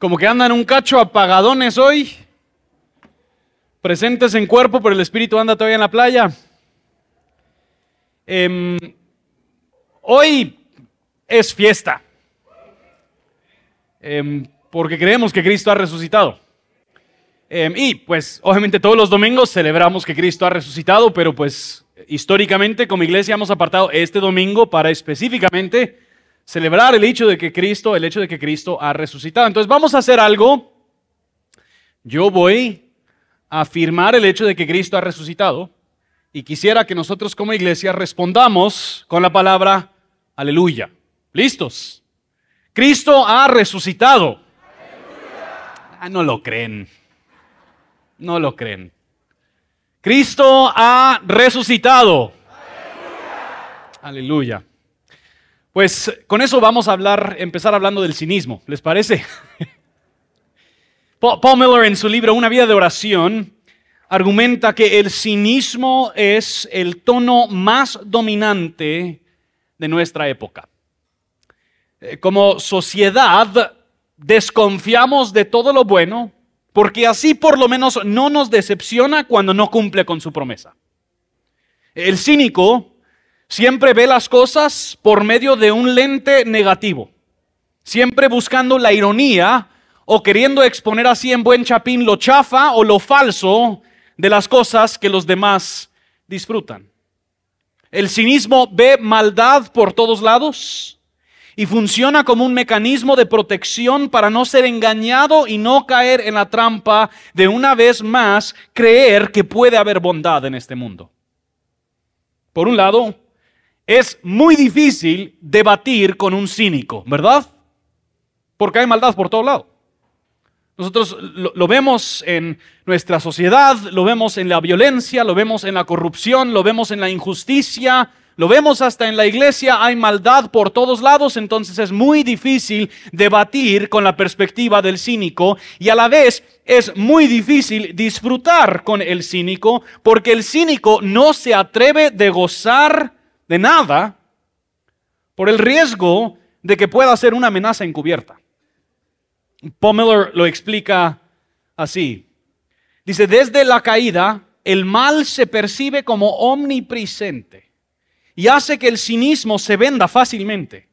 Como que andan un cacho apagadones hoy. Presentes en cuerpo, pero el espíritu anda todavía en la playa. Em, hoy es fiesta. Em, porque creemos que Cristo ha resucitado. Em, y pues obviamente todos los domingos celebramos que Cristo ha resucitado, pero pues históricamente como iglesia hemos apartado este domingo para específicamente celebrar el hecho de que Cristo, el hecho de que Cristo ha resucitado. Entonces vamos a hacer algo. Yo voy a afirmar el hecho de que Cristo ha resucitado y quisiera que nosotros como iglesia respondamos con la palabra aleluya. ¿Listos? Cristo ha resucitado. Ah, no lo creen. No lo creen. Cristo ha resucitado. Aleluya. aleluya. Pues con eso vamos a hablar, empezar hablando del cinismo, ¿les parece? Paul Miller en su libro Una vida de oración argumenta que el cinismo es el tono más dominante de nuestra época. Eh, como sociedad desconfiamos de todo lo bueno porque así por lo menos no nos decepciona cuando no cumple con su promesa. El cínico Siempre ve las cosas por medio de un lente negativo, siempre buscando la ironía o queriendo exponer así en buen chapín lo chafa o lo falso de las cosas que los demás disfrutan. El cinismo ve maldad por todos lados y funciona como un mecanismo de protección para no ser engañado y no caer en la trampa de una vez más creer que puede haber bondad en este mundo. Por un lado, es muy difícil debatir con un cínico, ¿verdad? Porque hay maldad por todo lado. Nosotros lo, vemos en nuestra sociedad, lo vemos en la violencia, lo vemos en la corrupción, lo vemos en la injusticia, lo vemos hasta en la iglesia, hay maldad por todos lados, entonces es muy difícil debatir con la perspectiva del cínico y a la vez es muy difícil disfrutar con el cínico porque el cínico no se atreve de gozar de nada por el riesgo de que pueda ser una amenaza encubierta. Paul Miller lo explica así. Dice, desde la caída, el mal se percibe como omnipresente y hace que el cinismo se venda fácilmente.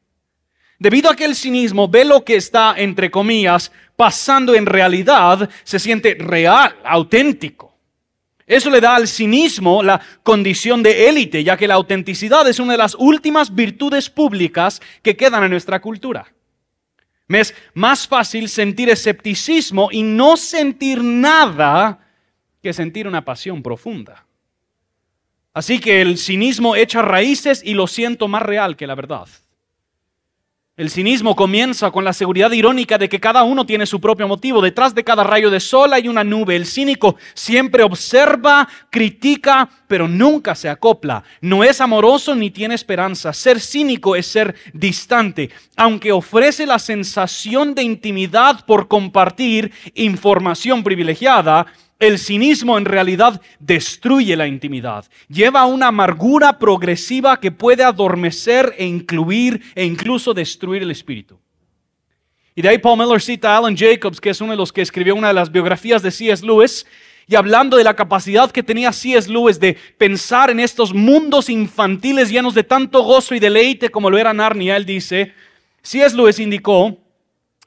Debido a que el cinismo ve lo que está, entre comillas, pasando en realidad, se siente real, auténtico. Eso le da al cinismo la condición de élite, ya que la autenticidad es una de las últimas virtudes públicas que quedan en nuestra cultura. Me es más fácil sentir escepticismo y no sentir nada que sentir una pasión profunda. Así que el cinismo echa raíces y lo siento más real que la verdad. El cinismo comienza con la seguridad irónica de que cada uno tiene su propio motivo. Detrás de cada rayo de sol hay una nube. El cínico siempre observa, critica, pero nunca se acopla. No es amoroso ni tiene esperanza. Ser cínico es ser distante. Aunque ofrece la sensación de intimidad por compartir información privilegiada, el cinismo en realidad destruye la intimidad, lleva a una amargura progresiva que puede adormecer e incluir e incluso destruir el espíritu. Y de ahí Paul Miller cita a Alan Jacobs, que es uno de los que escribió una de las biografías de C.S. Lewis, y hablando de la capacidad que tenía C.S. Lewis de pensar en estos mundos infantiles llenos de tanto gozo y deleite como lo era Narnia, él dice, C.S. Lewis indicó,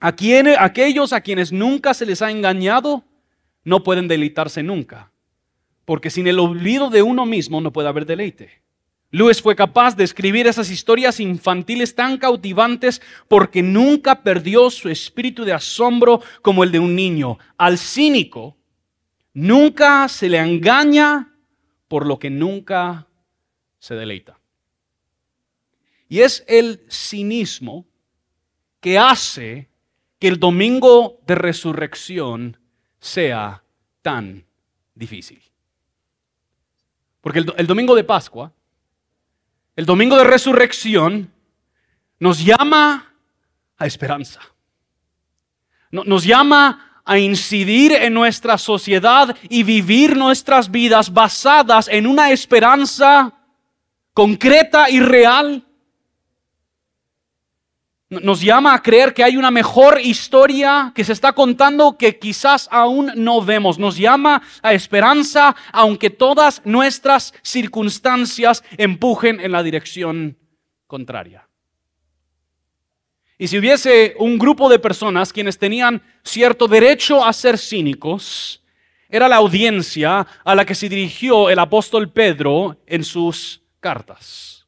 a aquellos a quienes nunca se les ha engañado, no pueden deleitarse nunca, porque sin el olvido de uno mismo no puede haber deleite. Lewis fue capaz de escribir esas historias infantiles tan cautivantes porque nunca perdió su espíritu de asombro como el de un niño. Al cínico nunca se le engaña por lo que nunca se deleita. Y es el cinismo que hace que el domingo de resurrección sea tan difícil. Porque el, domingo de Pascua, el domingo de resurrección, nos llama a esperanza. nos llama a incidir en nuestra sociedad y vivir nuestras vidas basadas en una esperanza concreta y real Nos llama a creer que hay una mejor historia que se está contando que quizás aún no vemos. Nos llama a esperanza aunque todas nuestras circunstancias empujen en la dirección contraria. Y si hubiese un grupo de personas quienes tenían cierto derecho a ser cínicos, era la audiencia a la que se dirigió el apóstol Pedro en sus cartas.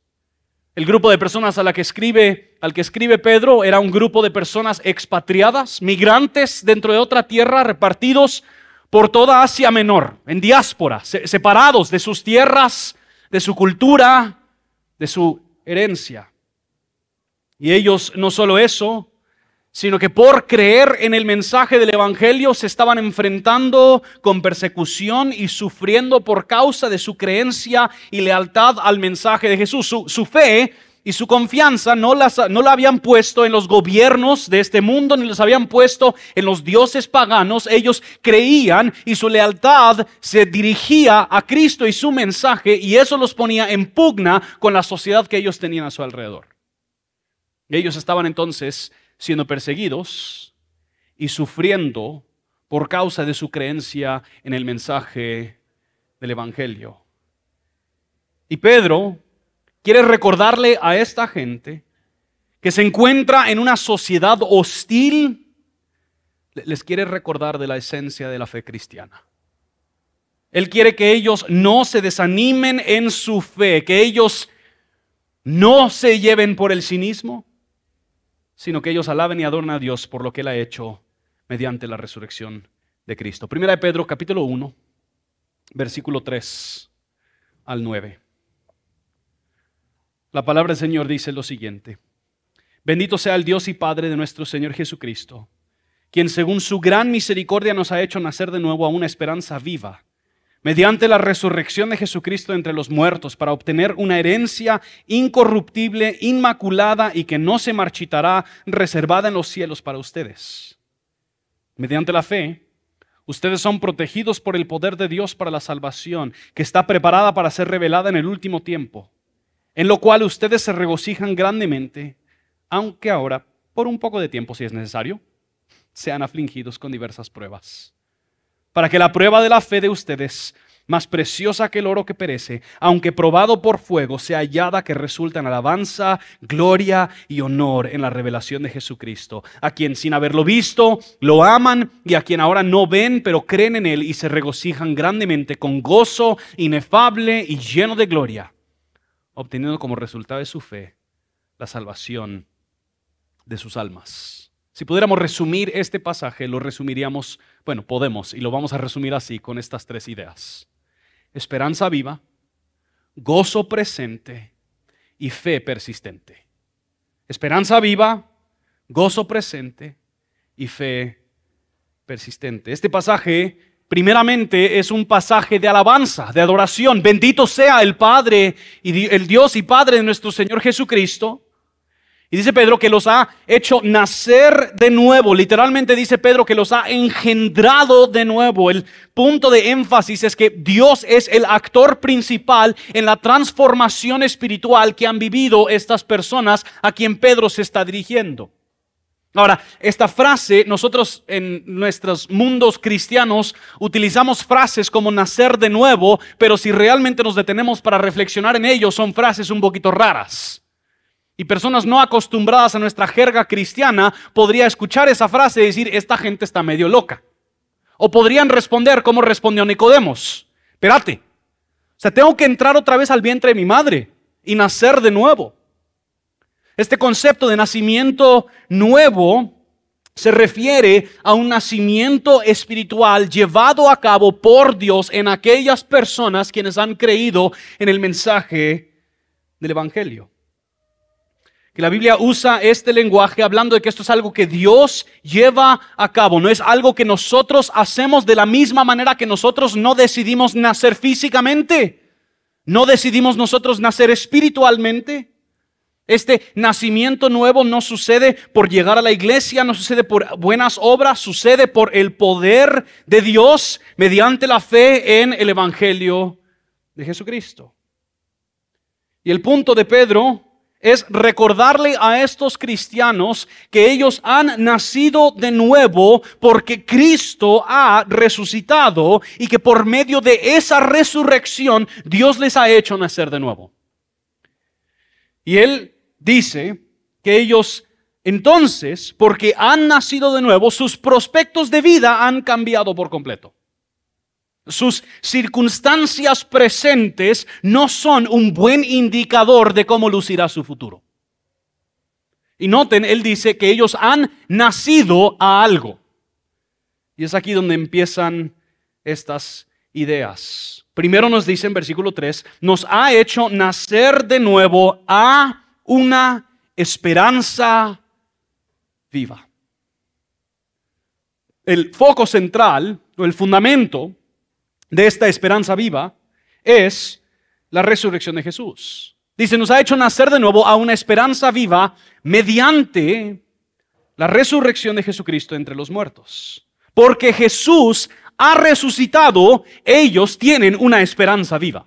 El grupo de personas a la que escribe, al que escribe Pedro era un grupo de personas expatriadas, migrantes dentro de otra tierra, repartidos por toda Asia Menor, en diáspora, separados de sus tierras, de su cultura, de su herencia. Y ellos no solo eso, sino que por creer en el mensaje del Evangelio se estaban enfrentando con persecución y sufriendo por causa de su creencia y lealtad al mensaje de Jesús. Su, fe y su confianza no, las, no la habían puesto en los gobiernos de este mundo, ni los habían puesto en los dioses paganos. Ellos creían y su lealtad se dirigía a Cristo y su mensaje y eso los ponía en pugna con la sociedad que ellos tenían a su alrededor. Ellos estaban entonces siendo perseguidos y sufriendo por causa de su creencia en el mensaje del Evangelio. Y Pedro quiere recordarle a esta gente que se encuentra en una sociedad hostil, les quiere recordar de la esencia de la fe cristiana. Él quiere que ellos no se desanimen en su fe, que ellos no se lleven por el cinismo, sino que ellos alaben y adornan a Dios por lo que Él ha hecho mediante la resurrección de Cristo. Primera de Pedro, capítulo 1, versículo 3 al 9. La palabra del Señor dice lo siguiente. Bendito sea el Dios y Padre de nuestro Señor Jesucristo, quien según su gran misericordia nos ha hecho nacer de nuevo a una esperanza viva mediante la resurrección de Jesucristo entre los muertos, para obtener una herencia incorruptible, inmaculada y que no se marchitará, reservada en los cielos para ustedes. Mediante la fe, ustedes son protegidos por el poder de Dios para la salvación, que está preparada para ser revelada en el último tiempo, en lo cual ustedes se regocijan grandemente, aunque ahora, por un poco de tiempo si es necesario, sean afligidos con diversas pruebas para que la prueba de la fe de ustedes, más preciosa que el oro que perece, aunque probado por fuego, sea hallada que resulta en alabanza, gloria y honor en la revelación de Jesucristo, a quien sin haberlo visto lo aman y a quien ahora no ven, pero creen en él y se regocijan grandemente con gozo inefable y lleno de gloria, obteniendo como resultado de su fe la salvación de sus almas. Si pudiéramos resumir este pasaje, lo resumiríamos, bueno, podemos, y lo vamos a resumir así con estas tres ideas. Esperanza viva, gozo presente y fe persistente. Esperanza viva, gozo presente y fe persistente. Este pasaje, primeramente, es un pasaje de alabanza, de adoración. Bendito sea el Padre y el Dios y Padre de nuestro Señor Jesucristo y dice Pedro que los ha hecho nacer de nuevo. Literalmente dice Pedro que los ha engendrado de nuevo. El punto de énfasis es que Dios es el actor principal en la transformación espiritual que han vivido estas personas a quien Pedro se está dirigiendo. Ahora, esta frase, nosotros en nuestros mundos cristianos utilizamos frases como nacer de nuevo, pero si realmente nos detenemos para reflexionar en ello, son frases un poquito raras. Y personas no acostumbradas a nuestra jerga cristiana podría escuchar esa frase y decir, esta gente está medio loca. O podrían responder como respondió Nicodemos, espérate, o sea, tengo que entrar otra vez al vientre de mi madre y nacer de nuevo. Este concepto de nacimiento nuevo se refiere a un nacimiento espiritual llevado a cabo por Dios en aquellas personas quienes han creído en el mensaje del Evangelio que la Biblia usa este lenguaje hablando de que esto es algo que Dios lleva a cabo, no es algo que nosotros hacemos de la misma manera que nosotros no decidimos nacer físicamente, no decidimos nosotros nacer espiritualmente. Este nacimiento nuevo no sucede por llegar a la iglesia, no sucede por buenas obras, sucede por el poder de Dios mediante la fe en el Evangelio de Jesucristo. Y el punto de Pedro es recordarle a estos cristianos que ellos han nacido de nuevo porque Cristo ha resucitado y que por medio de esa resurrección Dios les ha hecho nacer de nuevo. Y él dice que ellos entonces, porque han nacido de nuevo, sus prospectos de vida han cambiado por completo. Sus circunstancias presentes no son un buen indicador de cómo lucirá su futuro. Y noten, él dice que ellos han nacido a algo. Y es aquí donde empiezan estas ideas. Primero nos dice en versículo 3, nos ha hecho nacer de nuevo a una esperanza viva. El foco central o el fundamento de esta esperanza viva es la resurrección de Jesús. Dice, nos ha hecho nacer de nuevo a una esperanza viva mediante la resurrección de Jesucristo entre los muertos. Porque Jesús ha resucitado, ellos tienen una esperanza viva.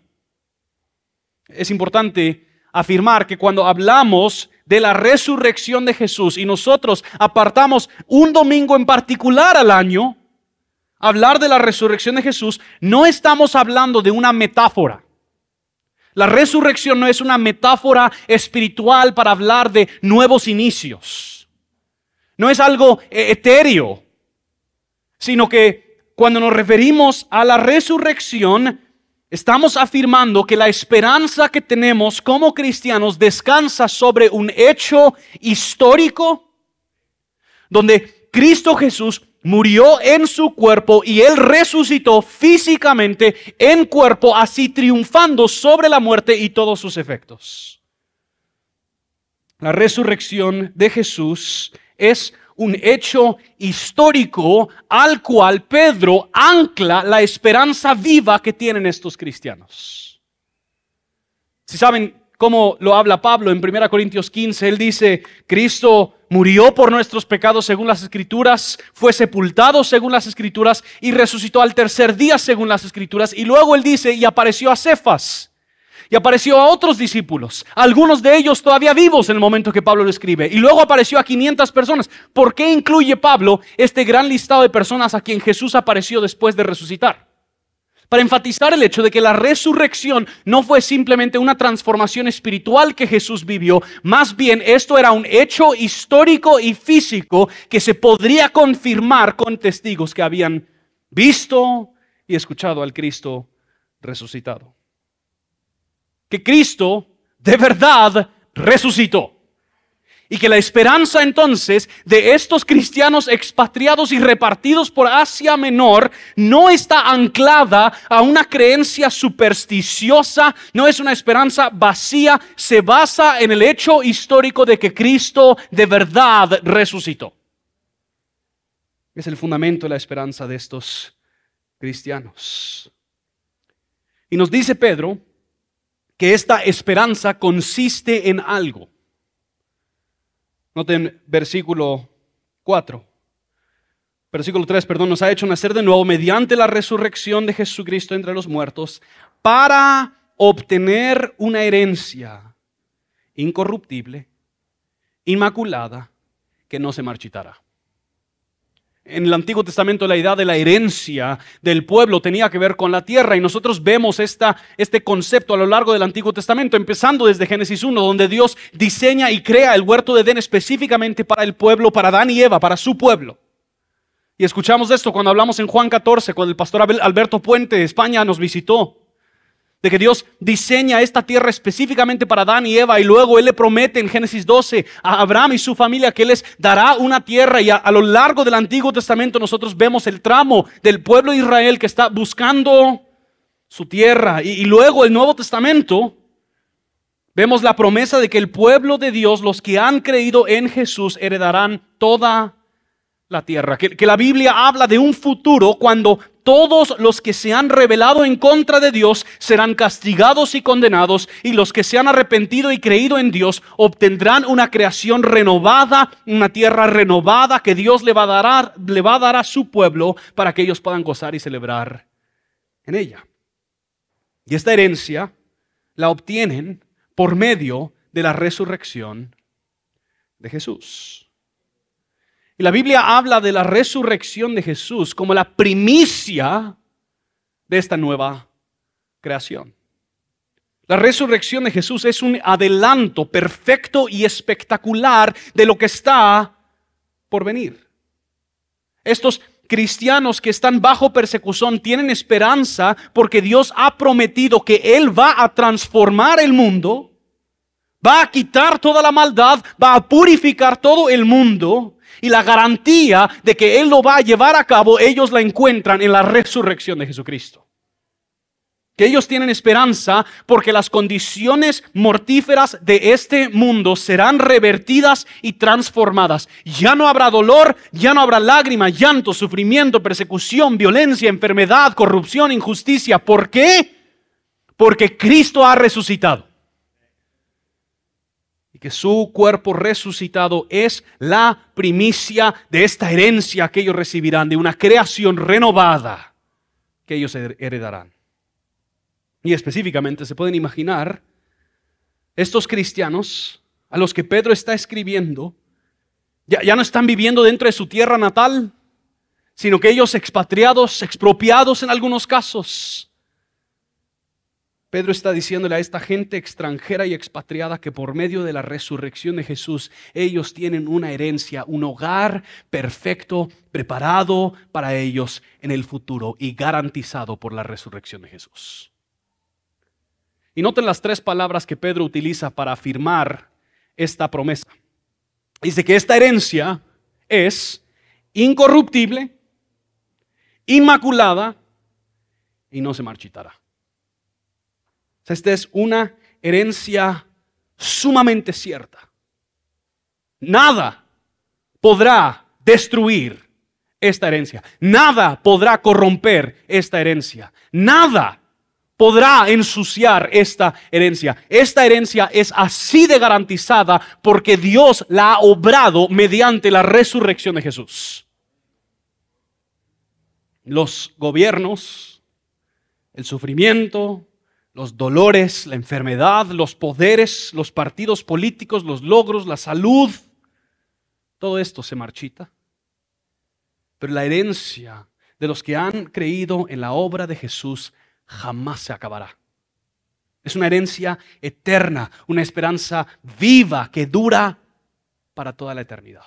Es importante afirmar que cuando hablamos de la resurrección de Jesús y nosotros apartamos un domingo en particular al año, hablar de la resurrección de Jesús, no estamos hablando de una metáfora. La resurrección no es una metáfora espiritual para hablar de nuevos inicios. No es algo eh, etéreo, sino que cuando nos referimos a la resurrección, estamos afirmando que la esperanza que tenemos como cristianos descansa sobre un hecho histórico donde Cristo Jesús murió en su cuerpo y él resucitó físicamente en cuerpo, así triunfando sobre la muerte y todos sus efectos. La resurrección de Jesús es un hecho histórico al cual Pedro ancla la esperanza viva que tienen estos cristianos. Si saben cómo lo habla Pablo en 1 Corintios 15, él dice, Cristo murió por nuestros pecados según las escrituras, fue sepultado según las escrituras y resucitó al tercer día según las escrituras. Y luego él dice, y apareció a Cefas. Y apareció a otros discípulos, algunos de ellos todavía vivos en el momento que Pablo lo escribe. Y luego apareció a 500 personas. ¿Por qué incluye Pablo este gran listado de personas a quien Jesús apareció después de resucitar? Para enfatizar el hecho de que la resurrección no fue simplemente una transformación espiritual que Jesús vivió, más bien esto era un hecho histórico y físico que se podría confirmar con testigos que habían visto y escuchado al Cristo resucitado. Que Cristo de verdad resucitó. Y que la esperanza entonces de estos cristianos expatriados y repartidos por Asia Menor no está anclada a una creencia supersticiosa, no es una esperanza vacía, se basa en el hecho histórico de que Cristo de verdad resucitó. Es el fundamento de la esperanza de estos cristianos. Y nos dice Pedro que esta esperanza consiste en algo. Noten versículo 4. Versículo 3, perdón, nos ha hecho nacer de nuevo mediante la resurrección de Jesucristo entre los muertos para obtener una herencia incorruptible, inmaculada, que no se marchitará. En el Antiguo Testamento la idea de la herencia del pueblo tenía que ver con la tierra y nosotros vemos esta, este concepto a lo largo del Antiguo Testamento, empezando desde Génesis 1, donde Dios diseña y crea el huerto de Edén específicamente para el pueblo, para Adán y Eva, para su pueblo. Y escuchamos esto cuando hablamos en Juan 14, cuando el pastor Alberto Puente de España nos visitó de que Dios diseña esta tierra específicamente para Adán y Eva y luego Él le promete en Génesis 12 a Abraham y su familia que les dará una tierra y a, lo largo del Antiguo Testamento nosotros vemos el tramo del pueblo de Israel que está buscando su tierra y, y luego el Nuevo Testamento vemos la promesa de que el pueblo de Dios, los que han creído en Jesús, heredarán toda la tierra. Que, que, la Biblia habla de un futuro cuando todos los que se han rebelado en contra de Dios serán castigados y condenados, y los que se han arrepentido y creído en Dios obtendrán una creación renovada, una tierra renovada que Dios le va a dar le va a, dar a su pueblo para que ellos puedan gozar y celebrar en ella. Y esta herencia la obtienen por medio de la resurrección de Jesús. Y la Biblia habla de la resurrección de Jesús como la primicia de esta nueva creación. La resurrección de Jesús es un adelanto perfecto y espectacular de lo que está por venir. Estos cristianos que están bajo persecución tienen esperanza porque Dios ha prometido que Él va a transformar el mundo, va a quitar toda la maldad, va a purificar todo el mundo y la garantía de que Él lo va a llevar a cabo, ellos la encuentran en la resurrección de Jesucristo que ellos tienen esperanza porque las condiciones mortíferas de este mundo serán revertidas y transformadas. Ya no habrá dolor, ya no habrá lágrima, llanto, sufrimiento, persecución, violencia, enfermedad, corrupción, injusticia. ¿Por qué? Porque Cristo ha resucitado. Que su cuerpo resucitado es la primicia de esta herencia que ellos recibirán, de una creación renovada que ellos heredarán. Y específicamente se pueden imaginar estos cristianos a los que Pedro está escribiendo, ya, ya, no están viviendo dentro de su tierra natal, sino que ellos expatriados, expropiados en algunos casos. Pedro está diciéndole a esta gente extranjera y expatriada que por medio de la resurrección de Jesús ellos tienen una herencia, un hogar perfecto, preparado para ellos en el futuro y garantizado por la resurrección de Jesús. Y noten las tres palabras que Pedro utiliza para afirmar esta promesa. Dice que esta herencia es incorruptible, inmaculada y no se marchitará. Esta es una herencia sumamente cierta. Nada podrá destruir esta herencia. Nada podrá corromper esta herencia. Nada podrá ensuciar esta herencia. Esta herencia es así de garantizada porque Dios la ha obrado mediante la resurrección de Jesús. Los gobiernos, el sufrimiento, los dolores, la enfermedad, los poderes, los partidos políticos, los logros, la salud, todo esto se marchita. Pero la herencia de los que han creído en la obra de Jesús jamás se acabará. Es una herencia eterna, una esperanza viva que dura para toda la eternidad.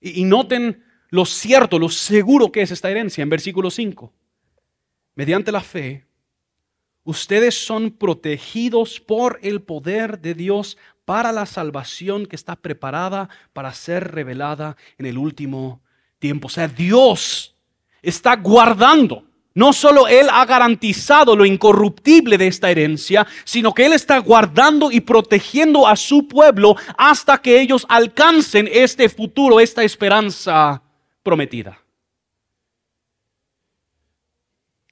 Y, noten lo cierto, lo seguro que es esta herencia en versículo 5. Mediante la fe, ustedes son protegidos por el poder de Dios para la salvación que está preparada para ser revelada en el último tiempo. O sea, Dios está guardando no solo Él ha garantizado lo incorruptible de esta herencia, sino que Él está guardando y protegiendo a su pueblo hasta que ellos alcancen este futuro, esta esperanza prometida.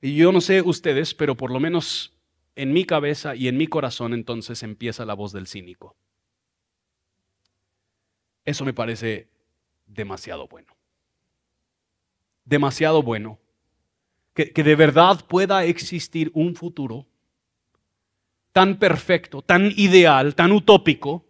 Y yo no sé ustedes, pero por lo menos en mi cabeza y en mi corazón entonces empieza la voz del cínico. Eso me parece demasiado bueno. Demasiado bueno que, de verdad pueda existir un futuro tan perfecto, tan ideal, tan utópico,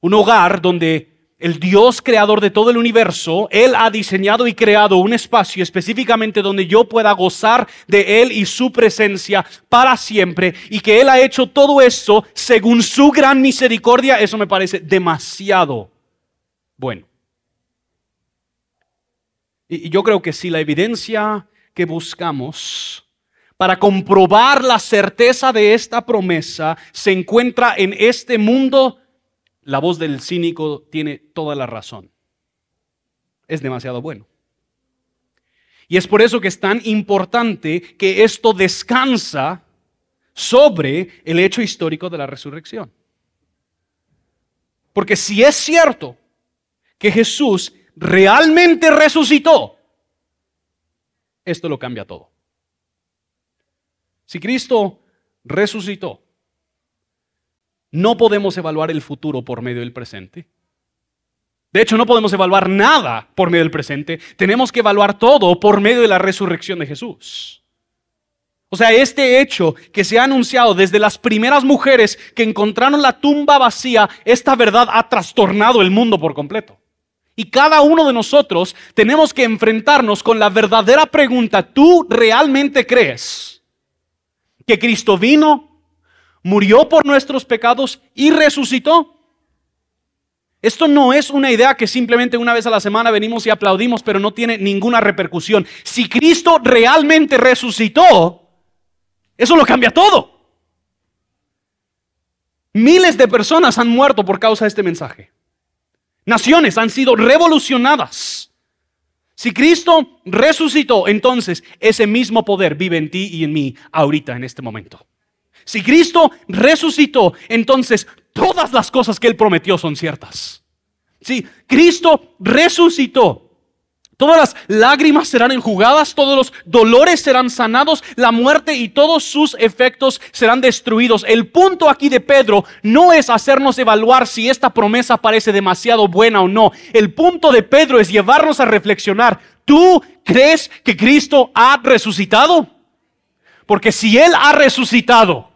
un hogar donde el Dios creador de todo el universo, Él ha diseñado y creado un espacio específicamente donde yo pueda gozar de Él y su presencia para siempre y que Él ha hecho todo eso según su gran misericordia, eso me parece demasiado bueno. Y yo creo que si la evidencia que buscamos para comprobar la certeza de esta promesa se encuentra en este mundo, la voz del cínico tiene toda la razón. Es demasiado bueno. Y es por eso que es tan importante que esto descansa sobre el hecho histórico de la resurrección. Porque si es cierto que Jesús realmente resucitó, esto lo cambia todo. Si Cristo resucitó, no podemos evaluar el futuro por medio del presente. De hecho, no podemos evaluar nada por medio del presente. Tenemos que evaluar todo por medio de la resurrección de Jesús. O sea, este hecho que se ha anunciado desde las primeras mujeres que encontraron la tumba vacía, esta verdad ha trastornado el mundo por completo. Y cada uno de nosotros tenemos que enfrentarnos con la verdadera pregunta, ¿tú realmente crees que Cristo vino, murió por nuestros pecados y resucitó? Esto no es una idea que simplemente una vez a la semana venimos y aplaudimos, pero no tiene ninguna repercusión. Si Cristo realmente resucitó, eso lo cambia todo. Miles de personas han muerto por causa de este mensaje. Naciones han sido revolucionadas. Si Cristo resucitó, entonces ese mismo poder vive en ti y en mí ahorita, en este momento. Si Cristo resucitó, entonces todas las cosas que Él prometió son ciertas. Si Cristo resucitó, Todas las lágrimas serán enjugadas, todos los dolores serán sanados, la muerte y todos sus efectos serán destruidos. El punto aquí de Pedro no es hacernos evaluar si esta promesa parece demasiado buena o no. El punto de Pedro es llevarnos a reflexionar. ¿Tú crees que Cristo ha resucitado? Porque si Él ha resucitado,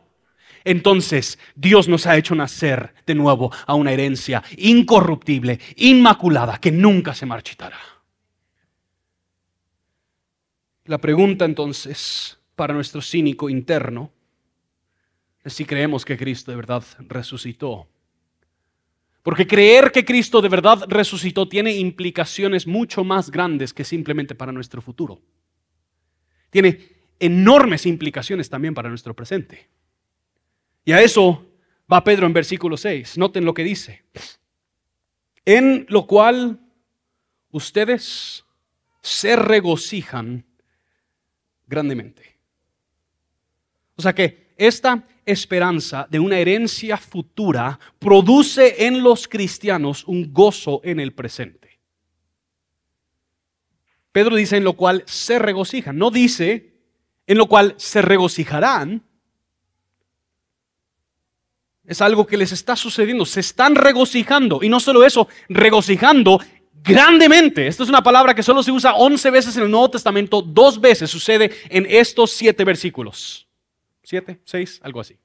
entonces Dios nos ha hecho nacer de nuevo a una herencia incorruptible, inmaculada, que nunca se marchitará. La pregunta entonces para nuestro cínico interno es si creemos que Cristo de verdad resucitó. Porque creer que Cristo de verdad resucitó tiene implicaciones mucho más grandes que simplemente para nuestro futuro. Tiene enormes implicaciones también para nuestro presente. Y a eso va Pedro en versículo 6. Noten lo que dice. En lo cual ustedes se regocijan grandemente. O sea que esta esperanza de una herencia futura produce en los cristianos un gozo en el presente. Pedro dice en lo cual se regocijan, no dice en lo cual se regocijarán. Es algo que les está sucediendo, se están regocijando y no solo eso, regocijando grandemente. Esta es una palabra que solo se usa 11 veces en el Nuevo Testamento, dos veces sucede en estos siete versículos. ¿Siete? ¿Seis? Algo así.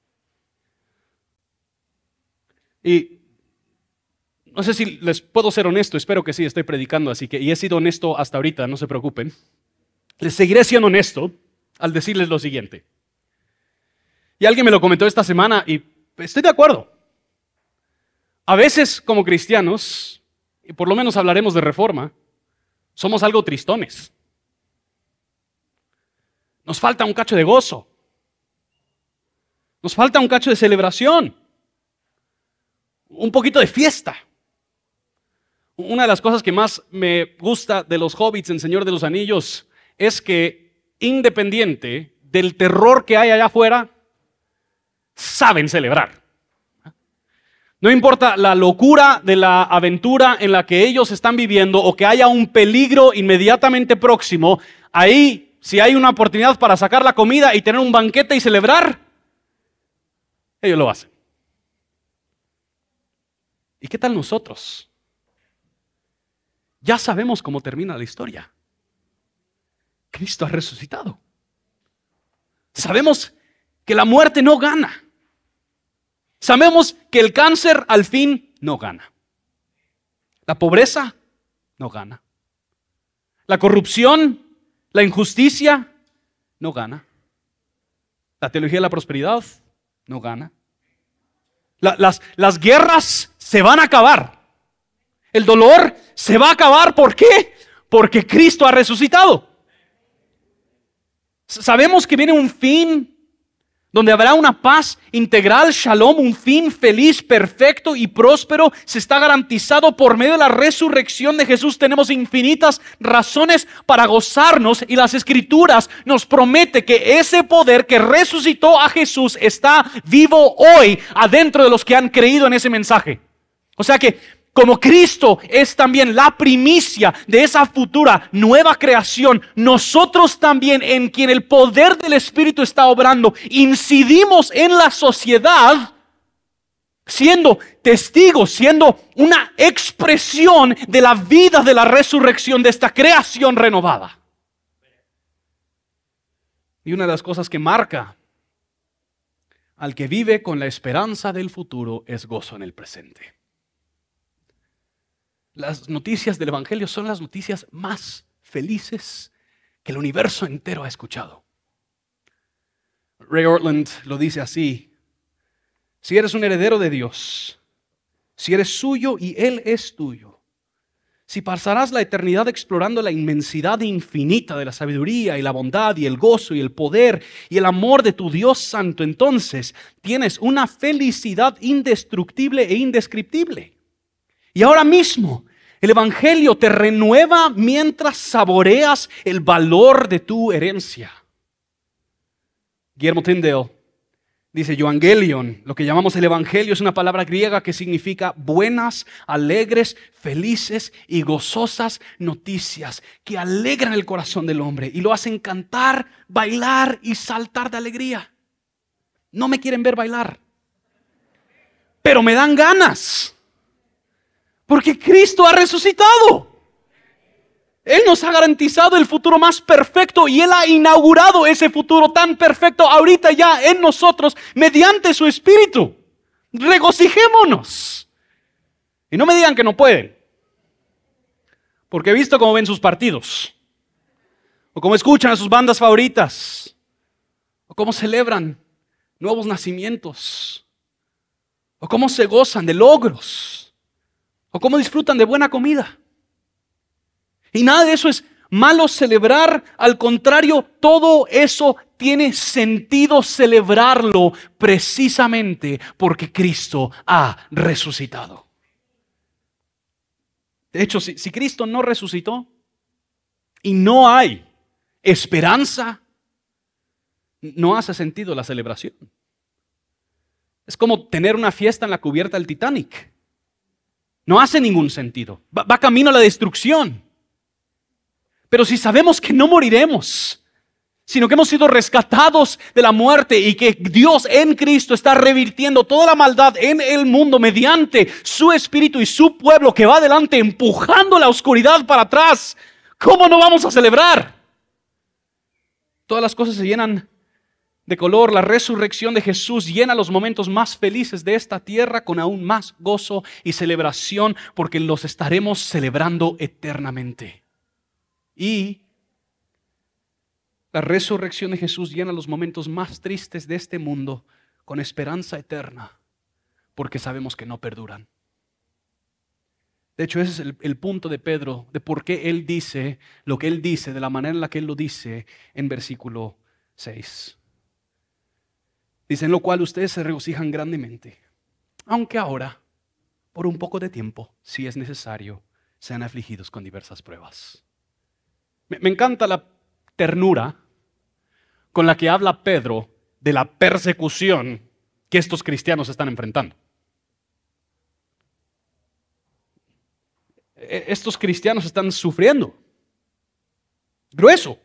Y no sé si les puedo ser honesto, espero que sí, estoy predicando, así que, y he sido honesto hasta ahorita, no se preocupen. Les seguiré siendo honesto al decirles lo siguiente. Y alguien me lo comentó esta semana y estoy de acuerdo. A veces como cristianos y por lo menos hablaremos de reforma, somos algo tristones. Nos falta un cacho de gozo. Nos falta un cacho de celebración. Un poquito de fiesta. Una de las cosas que más me gusta de los hobbits en Señor de los Anillos es que, independiente del terror que hay allá afuera, saben celebrar. No importa la locura de la aventura en la que ellos están viviendo o que haya un peligro inmediatamente próximo, ahí si hay una oportunidad para sacar la comida y tener un banquete y celebrar, ellos lo hacen. ¿Y qué tal nosotros? Ya sabemos cómo termina la historia. Cristo ha resucitado. Sabemos que la muerte no gana. Sabemos que el cáncer al fin no gana. La pobreza no gana. La corrupción, la injusticia no gana. La teología de la prosperidad no gana. las, las guerras se van a acabar. El dolor se va a acabar. ¿Por qué? Porque Cristo ha resucitado. Sabemos que viene un fin donde habrá una paz integral, shalom, un fin feliz, perfecto y próspero, se está garantizado por medio de la resurrección de Jesús. Tenemos infinitas razones para gozarnos y las escrituras nos promete que ese poder que resucitó a Jesús está vivo hoy adentro de los que han creído en ese mensaje. O sea que como Cristo es también la primicia de esa futura nueva creación, nosotros también en quien el poder del Espíritu está obrando, incidimos en la sociedad siendo testigos, siendo una expresión de la vida de la resurrección de esta creación renovada. Y una de las cosas que marca al que vive con la esperanza del futuro es gozo en el presente. Las noticias del Evangelio son las noticias más felices que el universo entero ha escuchado. Ray Ortland lo dice así, si eres un heredero de Dios, si eres suyo y Él es tuyo, si pasarás la eternidad explorando la inmensidad infinita de la sabiduría y la bondad y el gozo y el poder y el amor de tu Dios Santo, entonces tienes una felicidad indestructible e indescriptible. Y ahora mismo el Evangelio te renueva mientras saboreas el valor de tu herencia. Guillermo Tyndale Dice Evangelion, lo que llamamos el Evangelio es una palabra griega que significa buenas, alegres, felices y gozosas noticias que alegran el corazón del hombre y lo hacen cantar, bailar y saltar de alegría. No me quieren ver bailar, pero me dan ganas, porque Cristo ha resucitado. Él nos ha garantizado el futuro más perfecto y Él ha inaugurado ese futuro tan perfecto ahorita ya en nosotros mediante su Espíritu. Regocijémonos. Y no me digan que no pueden. Porque he visto cómo ven sus partidos. O cómo escuchan a sus bandas favoritas. O cómo celebran nuevos nacimientos. O cómo se gozan de logros. O cómo disfrutan de buena comida. Y nada de eso es malo celebrar, al contrario, todo eso tiene sentido celebrarlo precisamente porque Cristo ha resucitado. De hecho, si, si, Cristo no resucitó y no hay esperanza, no hace sentido la celebración. Es como tener una fiesta en la cubierta del Titanic. No hace ningún sentido. va camino a la destrucción. Pero si sabemos que no moriremos, sino que hemos sido rescatados de la muerte y que Dios en Cristo está revirtiendo toda la maldad en el mundo mediante su espíritu y su pueblo que va adelante empujando la oscuridad para atrás, ¿cómo no vamos a celebrar? Todas las cosas se llenan de color, la resurrección de Jesús llena los momentos más felices de esta tierra con aún más gozo y celebración porque los estaremos celebrando eternamente. Y la resurrección de Jesús llena los momentos más tristes de este mundo con esperanza eterna, porque sabemos que no perduran. De hecho, ese es el, punto de Pedro, de por qué él dice lo que él dice, de la manera en la que él lo dice en versículo 6. Dice, en lo cual ustedes se regocijan grandemente, aunque ahora, por un poco de tiempo, si es necesario, sean afligidos con diversas pruebas me, encanta la ternura con la que habla Pedro de la persecución que estos cristianos están enfrentando. E, estos cristianos están sufriendo. Grueso.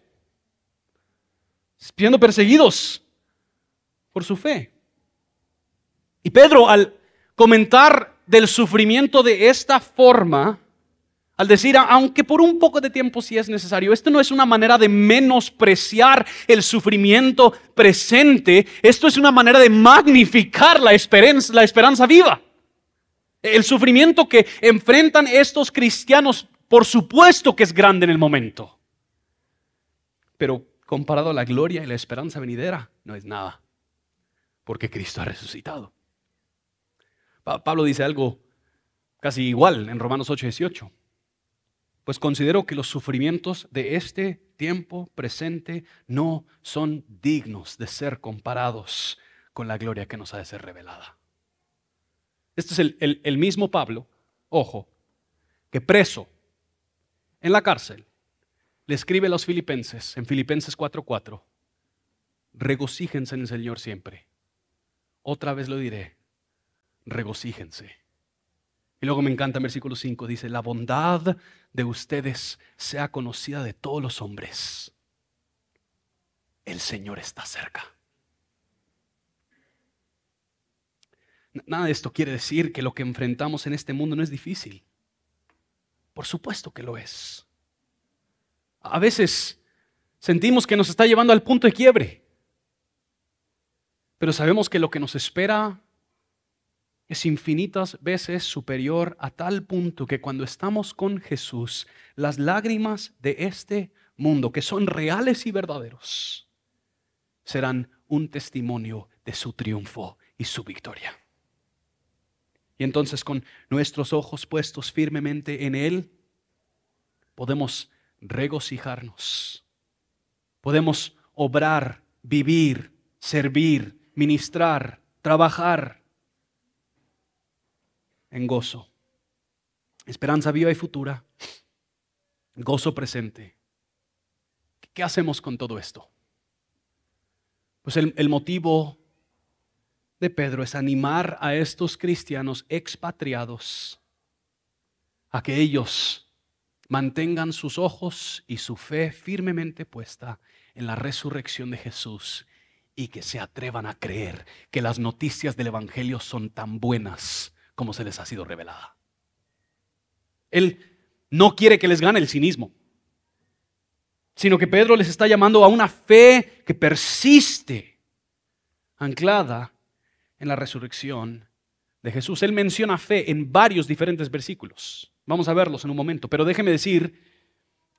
Siendo perseguidos por su fe. Y Pedro, al comentar del sufrimiento de esta forma, al decir, aunque por un poco de tiempo sí es necesario, esto no es una manera de menospreciar el sufrimiento presente, esto es una manera de magnificar la esperanza, la esperanza viva. El sufrimiento que enfrentan estos cristianos, por supuesto que es grande en el momento, pero comparado a la gloria y la esperanza venidera, no es nada, porque Cristo ha resucitado. Pablo dice algo casi igual en Romanos 8, 18 pues considero que los sufrimientos de este tiempo presente no son dignos de ser comparados con la gloria que nos ha de ser revelada. Este es el, el mismo Pablo, ojo, que preso en la cárcel le escribe a los filipenses en Filipenses 4:4, regocíjense en el Señor siempre. Otra vez lo diré, regocíjense. Y luego me encanta el versículo 5, dice, la bondad de ustedes sea conocida de todos los hombres. El Señor está cerca. Nada de esto quiere decir que lo que enfrentamos en este mundo no es difícil. Por supuesto que lo es. A veces Sentimos que nos está llevando al punto de quiebre. Pero sabemos que lo que nos espera es infinitas veces superior a tal punto que cuando estamos con Jesús, las lágrimas de este mundo, que son reales y verdaderos, serán un testimonio de su triunfo y su victoria. Y entonces con nuestros ojos puestos firmemente en Él, podemos regocijarnos Podemos obrar, vivir, servir, ministrar, trabajar en gozo. Esperanza viva y futura. Gozo presente. ¿Qué hacemos con todo esto? Pues el, el, motivo de Pedro es animar a estos cristianos expatriados a que ellos mantengan sus ojos y su fe firmemente puesta en la resurrección de Jesús y que se atrevan a creer que las noticias del Evangelio son tan buenas como se les ha sido revelada. Él no quiere que les gane el cinismo, sino que Pedro les está llamando a una fe que persiste, anclada en la resurrección de Jesús. Él menciona fe en varios diferentes versículos. Vamos a verlos en un momento, pero déjeme decir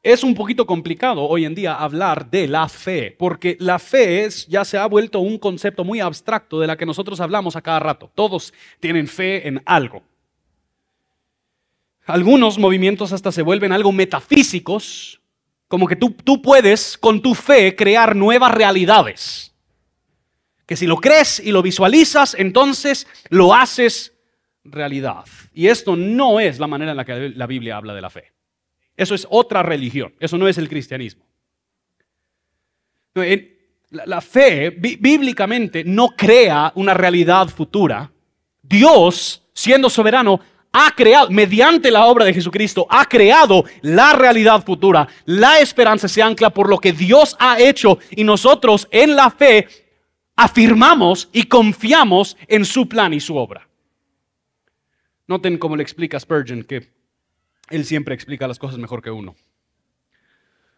es un poquito complicado hoy en día hablar de la fe, porque la fe es, ya se ha vuelto un concepto muy abstracto de la que nosotros hablamos a cada rato. Todos tienen fe en algo. Algunos movimientos hasta se vuelven algo metafísicos, como que tú, tú puedes con tu fe crear nuevas realidades. Que si lo crees y lo visualizas, entonces lo haces realidad. Y esto no es la manera en la que la Biblia habla de la fe. Eso es otra religión, eso no es el cristianismo. La fe bíblicamente no crea una realidad futura. Dios, siendo soberano, ha creado, mediante la obra de Jesucristo, ha creado la realidad futura. La esperanza se ancla por lo que Dios ha hecho y nosotros en la fe afirmamos y confiamos en su plan y su obra. Noten cómo le explica Spurgeon que él siempre explica las cosas mejor que uno.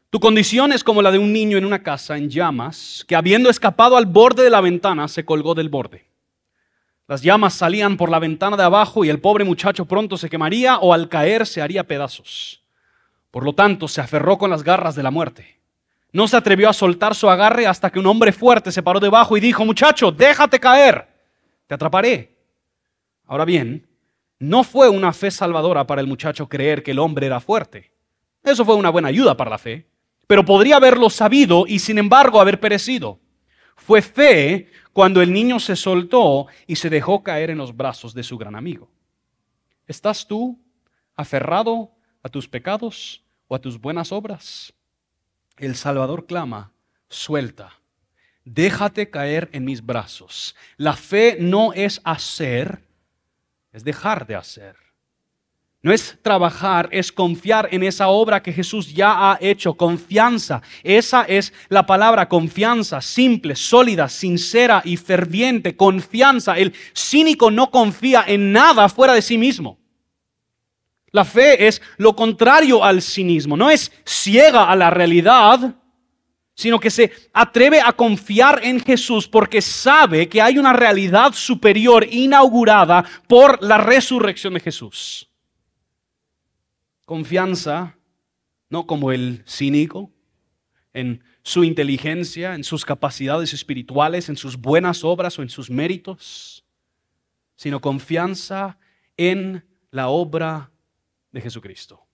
Tu condición es como la de un niño en una casa en llamas, que habiendo escapado al borde de la ventana, se colgó del borde. Las llamas salían por la ventana de abajo y el pobre muchacho pronto se quemaría o al caer se haría pedazos. Por lo tanto, se aferró con las garras de la muerte. No se atrevió a soltar su agarre hasta que un hombre fuerte se paró debajo y dijo, muchacho, déjate caer, te atraparé. Ahora bien, no fue una fe salvadora para el muchacho creer que el hombre era fuerte. Eso fue una buena ayuda para la fe, pero podría haberlo sabido y sin embargo haber perecido. Fue fe cuando el niño se soltó y se dejó caer en los brazos de su gran amigo. ¿Estás tú aferrado a tus pecados o a tus buenas obras? El Salvador clama, suelta, déjate caer en mis brazos. La fe no es hacer, es dejar de hacer. No es trabajar, es confiar en esa obra que Jesús ya ha hecho. Confianza. Esa es la palabra confianza, simple, sólida, sincera y ferviente. Confianza. El cínico no confía en nada fuera de sí mismo. La fe es lo contrario al cinismo. No es ciega a la realidad, sino que se atreve a confiar en Jesús porque sabe que hay una realidad superior inaugurada por la resurrección de Jesús. Confianza, no como el cínico, en su inteligencia, en sus capacidades espirituales, en sus buenas obras o en sus méritos, sino confianza en la obra de Jesucristo.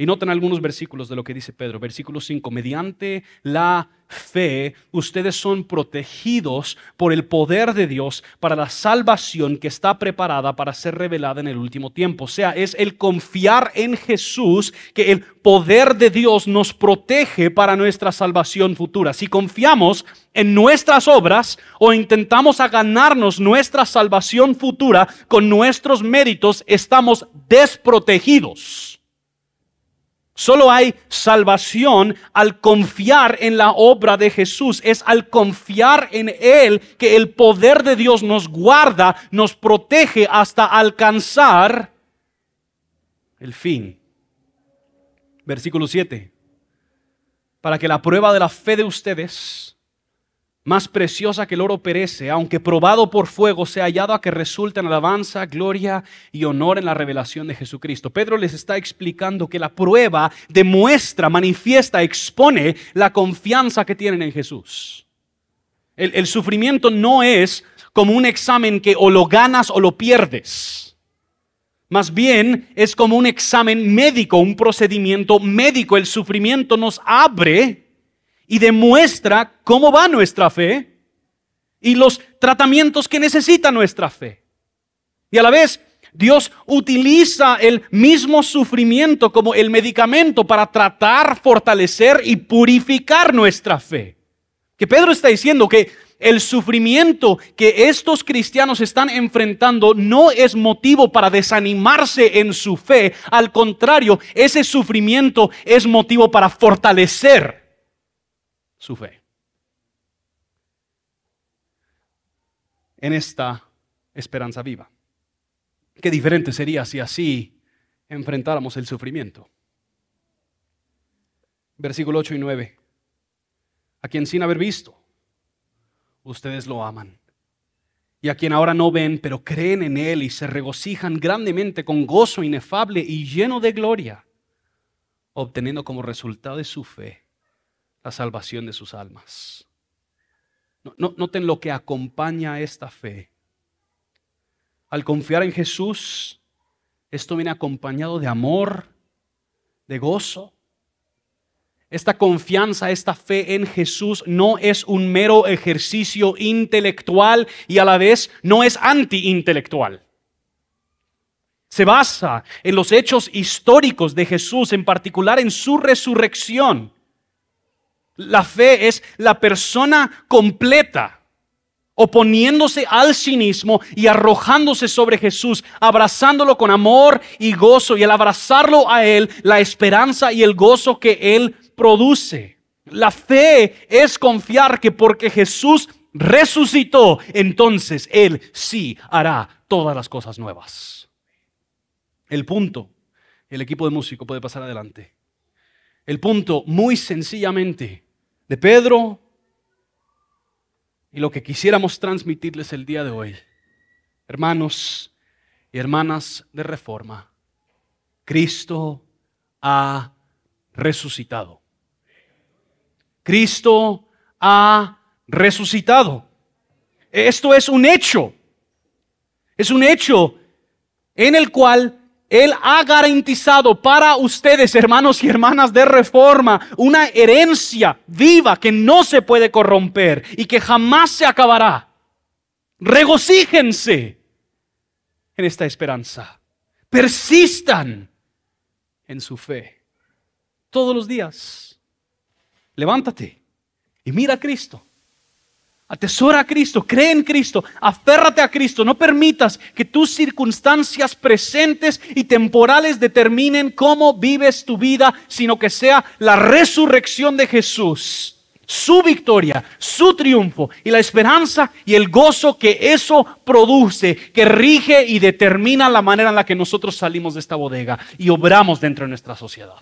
Y noten algunos versículos de lo que dice Pedro. Versículo 5. Mediante la fe, ustedes son protegidos por el poder de Dios para la salvación que está preparada para ser revelada en el último tiempo. O sea, es el confiar en Jesús que el poder de Dios nos protege para nuestra salvación futura. Si confiamos en nuestras obras o intentamos ganarnos nuestra salvación futura con nuestros méritos, estamos desprotegidos. Solo hay salvación al confiar en la obra de Jesús. Es al confiar en Él que el poder de Dios nos guarda, nos protege hasta alcanzar el fin. Versículo 7. para que la prueba de la fe de ustedes, más preciosa que el oro perece, aunque probado por fuego, sea hallado a que resulte en alabanza, gloria y honor en la revelación de Jesucristo. Pedro les está explicando que la prueba demuestra, manifiesta, expone la confianza que tienen en Jesús. El, el sufrimiento no es como un examen que o lo ganas o lo pierdes. Más bien es como un examen médico, un procedimiento médico. El sufrimiento nos abre y demuestra cómo va nuestra fe y los tratamientos que necesita nuestra fe. Y a la vez, Dios utiliza el mismo sufrimiento como el medicamento para tratar, fortalecer y purificar nuestra fe. Que Pedro está diciendo que el sufrimiento que estos cristianos están enfrentando no es motivo para desanimarse en su fe. Al contrario, ese sufrimiento es motivo para fortalecer su fe. En esta esperanza viva. Qué diferente sería si así enfrentáramos el sufrimiento. Versículo 8 y 9. A quien sin haber visto ustedes lo aman. Y a quien ahora no ven, pero creen en Él y se regocijan grandemente con gozo inefable y lleno de gloria, obteniendo como resultado de su fe la salvación de sus almas. noten lo que acompaña esta fe. Al confiar en Jesús, esto viene acompañado de amor, de gozo, esta confianza, esta fe en Jesús no es un mero ejercicio intelectual y a la vez no es anti-intelectual. Se basa en los hechos históricos de Jesús, en particular en su resurrección. La fe es la persona completa oponiéndose al cinismo y arrojándose sobre Jesús, abrazándolo con amor y gozo, y al abrazarlo a Él, la esperanza y el gozo que Él produce. La fe es confiar que porque Jesús resucitó, entonces Él sí hará todas las cosas nuevas. El punto, el equipo de músico puede pasar adelante. El punto, muy sencillamente, de Pedro y lo que quisiéramos transmitirles el día de hoy, hermanos y hermanas de reforma, Cristo ha resucitado. Cristo ha resucitado. Esto es un hecho. Es un hecho en el cual Él ha garantizado para ustedes, hermanos y hermanas de reforma, una herencia viva que no se puede corromper y que jamás se acabará. Regocíjense en esta esperanza. Persistan en su fe todos los días levántate y mira a Cristo. Atesora a Cristo, cree en Cristo, aférrate a Cristo. No permitas que tus circunstancias presentes y temporales determinen cómo vives tu vida, sino que sea la resurrección de Jesús, su victoria, su triunfo y la esperanza y el gozo que eso produce, que rige y determina la manera en la que nosotros salimos de esta bodega y obramos dentro de nuestra sociedad.